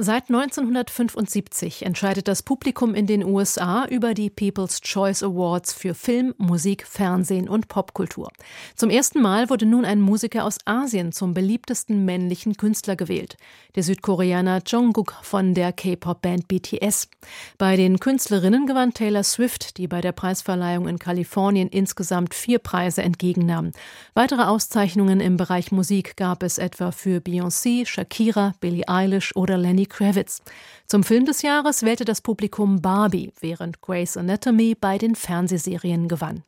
Seit 1975 entscheidet das Publikum in den USA über die People's Choice Awards für Film, Musik, Fernsehen und Popkultur. Zum ersten Mal wurde nun ein Musiker aus Asien zum beliebtesten männlichen Künstler gewählt, der Südkoreaner Jungkook von der K-Pop-Band BTS. Bei den Künstlerinnen gewann Taylor Swift, die bei der Preisverleihung in Kalifornien insgesamt vier Preise entgegennahm. Weitere Auszeichnungen im Bereich Musik gab es etwa für Beyoncé, Shakira, Billie Eilish oder Lenny Kravitz. Zum Film des Jahres wählte das Publikum Barbie, während Grey's Anatomy bei den Fernsehserien gewann.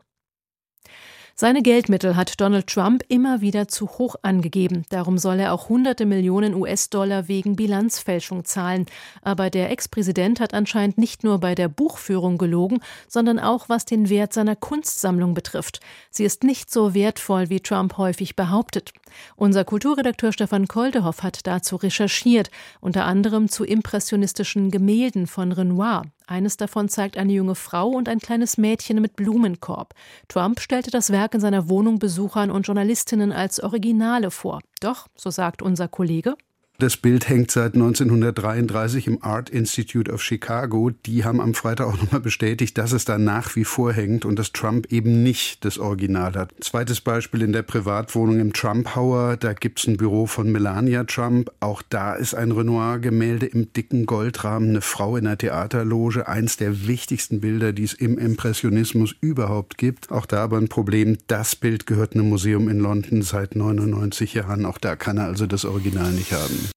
Seine Geldmittel hat Donald Trump immer wieder zu hoch angegeben. Darum soll er auch hunderte Millionen US-Dollar wegen Bilanzfälschung zahlen. Aber der Ex-Präsident hat anscheinend nicht nur bei der Buchführung gelogen, sondern auch was den Wert seiner Kunstsammlung betrifft. Sie ist nicht so wertvoll, wie Trump häufig behauptet. Unser Kulturredakteur Stefan Koldehoff hat dazu recherchiert, unter anderem zu impressionistischen Gemälden von Renoir. Eines davon zeigt eine junge Frau und ein kleines Mädchen mit Blumenkorb. Trump stellte das Werk in seiner Wohnung Besuchern und Journalistinnen als Originale vor. Doch, so sagt unser Kollege, das Bild hängt seit 1933 im Art Institute of Chicago. Die haben am Freitag auch nochmal bestätigt, dass es da nach wie vor hängt und dass Trump eben nicht das Original hat. Zweites Beispiel in der Privatwohnung im Trump Tower. Da gibt es ein Büro von Melania Trump. Auch da ist ein Renoir-Gemälde im dicken Goldrahmen, eine Frau in einer Theaterloge. Eins der wichtigsten Bilder, die es im Impressionismus überhaupt gibt. Auch da aber ein Problem. Das Bild gehört einem Museum in London seit 99 Jahren. Auch da kann er also das Original nicht haben.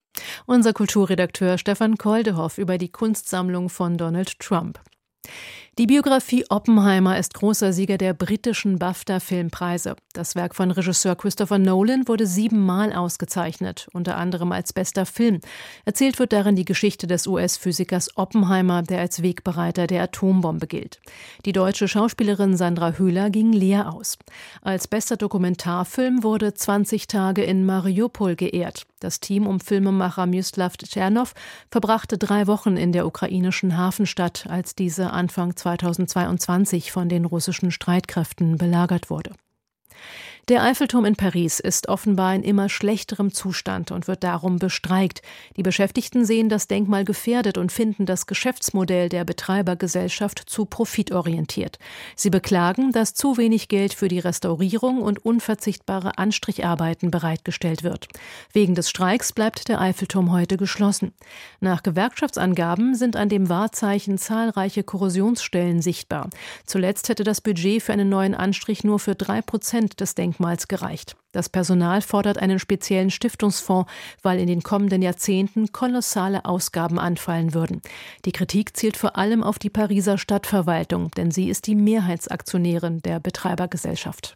Unser Kulturredakteur Stefan Koldehoff über die Kunstsammlung von Donald Trump. Die Biografie Oppenheimer ist großer Sieger der britischen BAFTA-Filmpreise. Das Werk von Regisseur Christopher Nolan wurde siebenmal ausgezeichnet, unter anderem als bester Film. Erzählt wird darin die Geschichte des US-Physikers Oppenheimer, der als Wegbereiter der Atombombe gilt. Die deutsche Schauspielerin Sandra Hüller ging leer aus. Als bester Dokumentarfilm wurde 20 Tage in Mariupol geehrt. Das Team um Filmemacher Mjuslav Tschernow verbrachte drei Wochen in der ukrainischen Hafenstadt, als diese Anfang 2022 von den russischen Streitkräften belagert wurde. Der Eiffelturm in Paris ist offenbar in immer schlechterem Zustand und wird darum bestreikt. Die Beschäftigten sehen das Denkmal gefährdet und finden das Geschäftsmodell der Betreibergesellschaft zu profitorientiert. Sie beklagen, dass zu wenig Geld für die Restaurierung und unverzichtbare Anstricharbeiten bereitgestellt wird. Wegen des Streiks bleibt der Eiffelturm heute geschlossen. Nach Gewerkschaftsangaben sind an dem Wahrzeichen zahlreiche Korrosionsstellen sichtbar. Zuletzt hätte das Budget für einen neuen Anstrich nur für drei Prozent des Denkmals Denkmals gereicht. Das Personal fordert einen speziellen Stiftungsfonds, weil in den kommenden Jahrzehnten kolossale Ausgaben anfallen würden. Die Kritik zielt vor allem auf die Pariser Stadtverwaltung, denn sie ist die Mehrheitsaktionärin der Betreibergesellschaft.